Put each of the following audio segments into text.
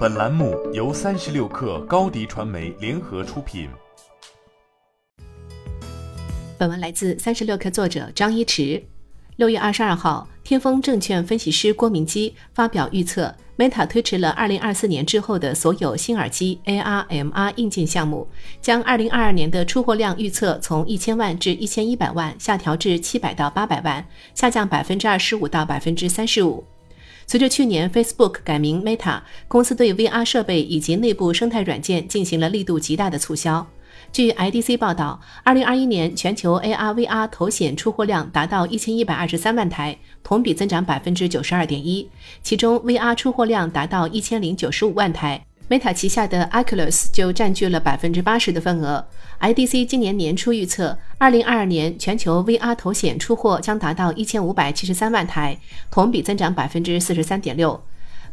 本栏目由三十六氪高低传媒联合出品。本文来自三十六氪作者张一驰。六月二十二号，天风证券分析师郭明基发表预测，Meta 推迟了二零二四年之后的所有新耳机 AR MR 硬件项目，将二零二二年的出货量预测从一千万至一千一百万下调至七百到八百万，下降百分之二十五到百分之三十五。随着去年 Facebook 改名 Meta，公司对 VR 设备以及内部生态软件进行了力度极大的促销。据 IDC 报道，二零二一年全球 AR/VR 头显出货量达到一千一百二十三万台，同比增长百分之九十二点一，其中 VR 出货量达到一千零九十五万台。Meta 旗下的 Oculus 就占据了百分之八十的份额。IDC 今年年初预测，二零二二年全球 VR 头显出货将达到一千五百七十三万台，同比增长百分之四十三点六。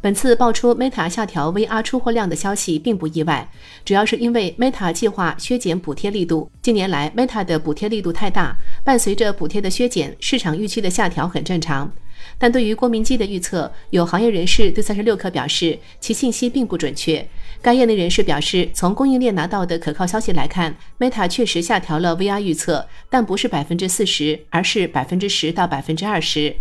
本次爆出 Meta 下调 VR 出货量的消息并不意外，主要是因为 Meta 计划削减补贴力度。近年来，Meta 的补贴力度太大，伴随着补贴的削减，市场预期的下调很正常。但对于郭明基的预测，有行业人士对三十六氪表示，其信息并不准确。该业内人士表示，从供应链拿到的可靠消息来看，Meta 确实下调了 VR 预测，但不是百分之四十，而是百分之十到百分之二十。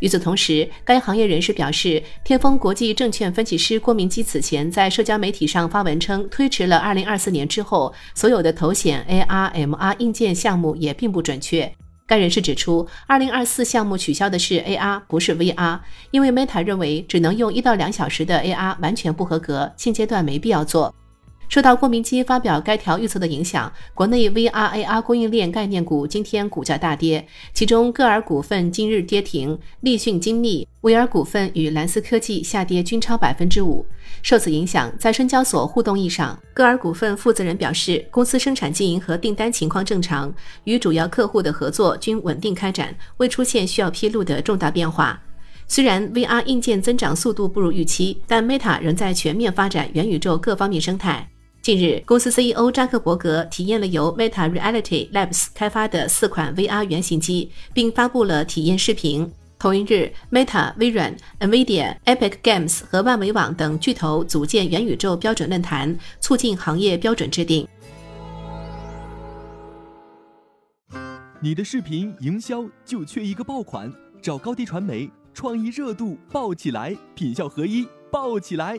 与此同时，该行业人士表示，天风国际证券分析师郭明基此前在社交媒体上发文称，推迟了二零二四年之后所有的头显 AR MR 硬件项目也并不准确。该人士指出，二零二四项目取消的是 AR，不是 VR，因为 Meta 认为只能用一到两小时的 AR 完全不合格，现阶段没必要做。受到郭明基发表该条预测的影响，国内 VR/AR 供应链概念股今天股价大跌，其中歌尔股份今日跌停，立讯精密、威尔股份与蓝思科技下跌均超百分之五。受此影响，在深交所互动易上，歌尔股份负责人表示，公司生产经营和订单情况正常，与主要客户的合作均稳定开展，未出现需要披露的重大变化。虽然 VR 硬件增长速度不如预期，但 Meta 仍在全面发展元宇宙各方面生态。近日，公司 CEO 扎克伯格体验了由 Meta Reality Labs 开发的四款 VR 原型机，并发布了体验视频。同一日，Meta、微软、Nvidia、Epic Games 和万维网等巨头组建元宇宙标准论坛，促进行业标准制定。你的视频营销就缺一个爆款，找高低传媒，创意热度爆起来，品效合一爆起来。